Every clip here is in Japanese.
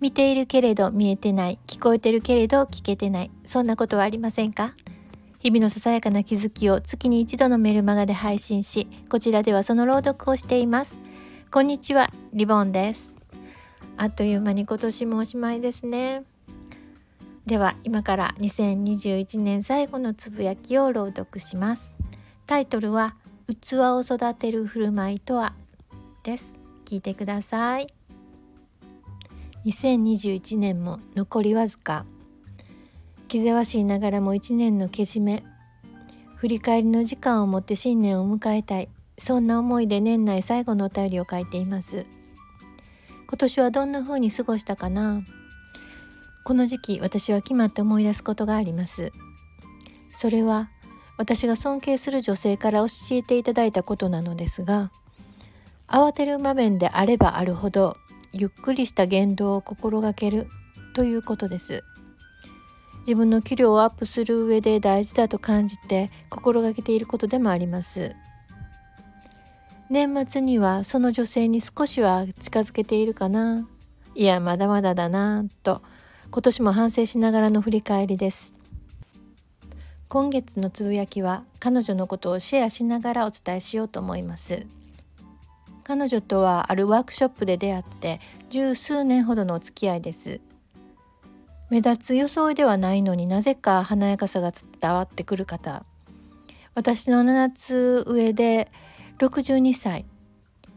見ているけれど見えてない聞こえてるけれど聞けてないそんなことはありませんか？日々のささやかな気づきを月に一度のメルマガで配信しこちらではその朗読をしています。こんにちはリボンです。あっという間に今年もおしまいですね。では今から2021年最後のつぶやきを朗読します。タイトルは器を育てる振る舞いとは？です。聞いてください。2021年も残りわずか。気ぜわしいながらも1年のけじめ。振り返りの時間を持って新年を迎えたい。そんな思いで年内最後のお便りを書いています。今年はどんな風に過ごしたかな。この時期私は決まって思い出すことがあります。それは私が尊敬する女性から教えていただいたことなのですが慌てる場面であればあるほどゆっくりした言動を心がけるということです。自分の器量をアップする上で大事だと感じて心がけていることでもあります。年末にはその女性に少しは近づけているかな。いやまだまだだなと。今年も反省しながらの振り返りです。今月のつぶやきは彼女のことをシェアしながらお伝えしようと思います。彼女とはあるワークショップで出会って十数年ほどのお付き合いです。目立つ装いではないのになぜか華やかさが伝わってくる方。私の7つ上で62歳。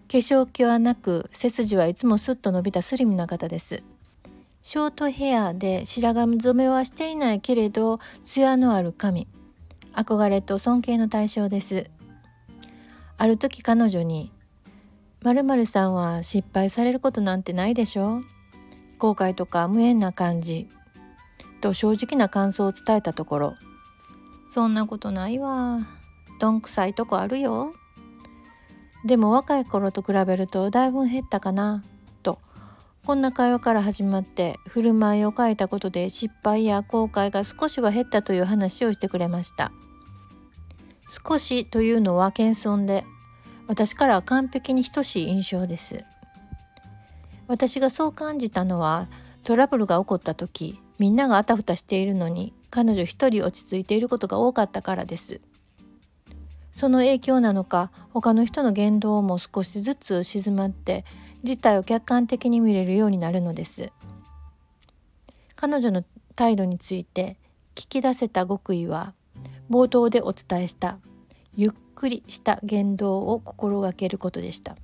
化粧気はなく背筋はいつもスッと伸びたスリムな方です。ショートヘアで白髪染めはしていないけれど艶のある髪。憧れと尊敬の対象です。ある時彼女に〇〇さんは失敗されることなんてないでしょ？後悔とか無縁な感じ。と正直な感想を伝えたところ。そんなことないわ。どんくさいとこあるよ。でも若い頃と比べるとだいぶ減ったかな。と。こんな会話から始まって振る舞いを変えたことで失敗や後悔が少しは減ったという話をしてくれました。少しというのは謙遜で私からは完璧に等しい印象です。私がそう感じたのはトラブルが起こった時みんながあたふたしているのに彼女一人落ち着いていることが多かったからです。その影響なのか他の人の言動も少しずつ静まって事態を客観的に見れるようになるのです。彼女の態度について聞き出せた極意は冒頭でお伝えしたゆっくりした言動を心がけることでした。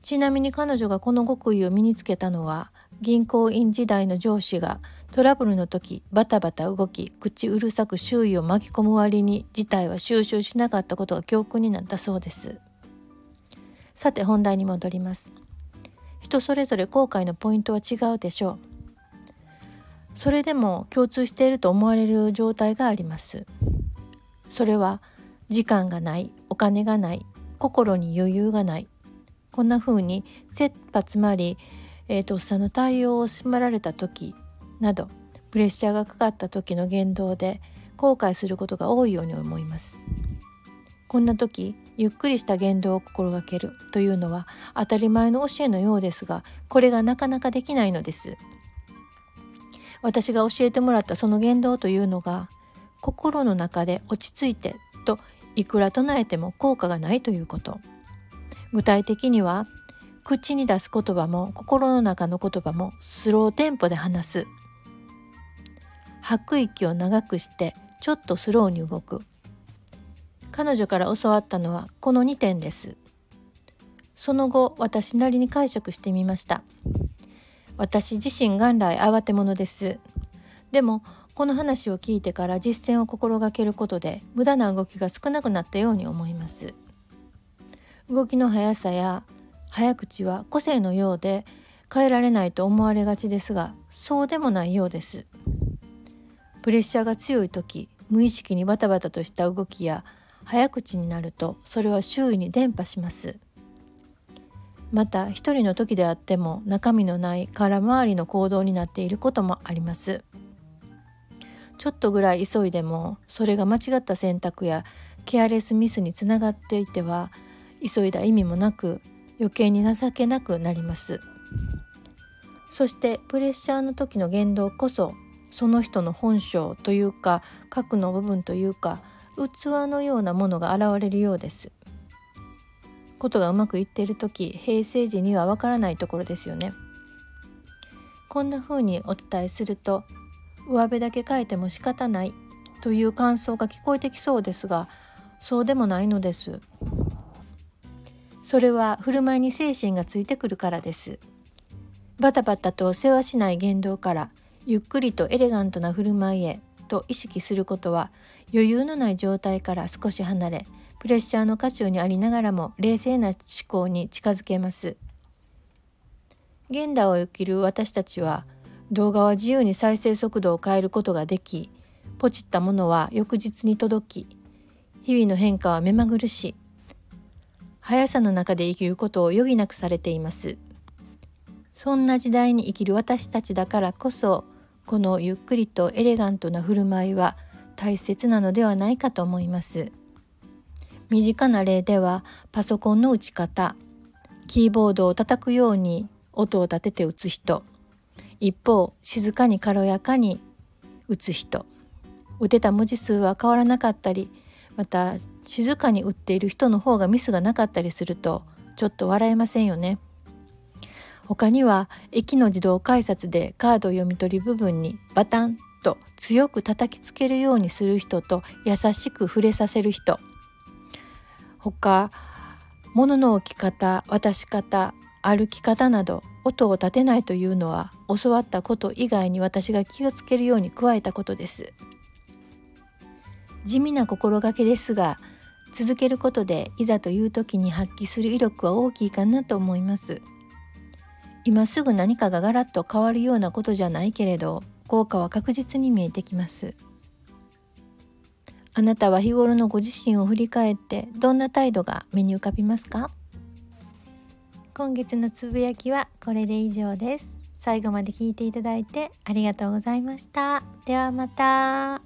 ちなみに彼女がこの極意を身につけたのは銀行員時代の上司がトラブルの時バタバタ動き口うるさく周囲を巻き込む割に事態は収集しなかったことが教訓になったそうです。さて本題に戻ります。人それぞれ後悔のポイントは違うでしょう。それでも共通していると思われる状態があります。それは時間がないお金がない心に余裕がない。こんな風に切羽詰まり、えー、とっさの対応を迫られた時などプレッシャーがかかった時の言動で後悔することが多いように思います。こんな時ゆっくりした言動を心がけるというのは当たり前の教えのようですがこれがなかなかできないのです。私が教えてもらったその言動というのが心の中で落ち着いてといくら唱えても効果がないということ。具体的には口に出す言葉も心の中の言葉もスローテンポで話す。吐く息を長くしてちょっとスローに動く。彼女から教わったのはこの2点です。その後私なりに解釈してみました。私自身元来慌て者です。でもこの話を聞いてから実践を心がけることで無駄な動きが少なくなったように思います。動きの速さや早口は個性のようで変えられないと思われがちですがそうでもないようです。プレッシャーが強い時無意識にバタバタとした動きや早口になるとそれは周囲に伝播します。また一人の時であっても中身のない空回りの行動になっていることもあります。ちょっとぐらい急いでもそれが間違った選択やケアレスミスにつながっていては急いだ意味もなく余計に情けなくなります。そしてプレッシャーの時の言動こそその人の本性というか核の部分というか器のようなものが現れるようです。ことがうまくいっている時平成時にはわからないところですよね。こんな風にお伝えすると上辺だけ書いても仕方ない。という感想が聞こえてきそうですがそうでもないのです。それは振る舞いに精神がついてくるからです。バタバタと世話しない言動からゆっくりとエレガントな振る舞いへと意識することは余裕のない状態から少し離れプレッシャーの渦中にありながらも冷静な思考に近づけます。現代を生きる私たちは動画は自由に再生速度を変えることができポチったものは翌日に届き日々の変化は目まぐるし速さの中で生きることを余儀なくされています。そんな時代に生きる私たちだからこそこのゆっくりとエレガントな振る舞いは大切なのではないかと思います。身近な例ではパソコンの打ち方キーボードを叩くように音を立てて打つ人一方静かに軽やかに打つ人打てた文字数は変わらなかったりまた静かに打っている人の方がミスがなかったりするとちょっと笑えませんよね。他には駅の自動改札でカード読み取り部分にバタンと強く叩きつけるようにする人と優しく触れさせる人他物の置き方渡し方歩き方など音を立てないというのは教わったこと以外に私が気をつけるように加えたことです。地味な心がけですが続けることでいざという時に発揮する威力は大きいかなと思います。今すぐ何かがガラッと変わるようなことじゃないけれど効果は確実に見えてきます。あなたは日頃のご自身を振り返ってどんな態度が目に浮かびますか？今月のつぶやきはこれで以上です。最後まで聞いていただいてありがとうございました。ではまた。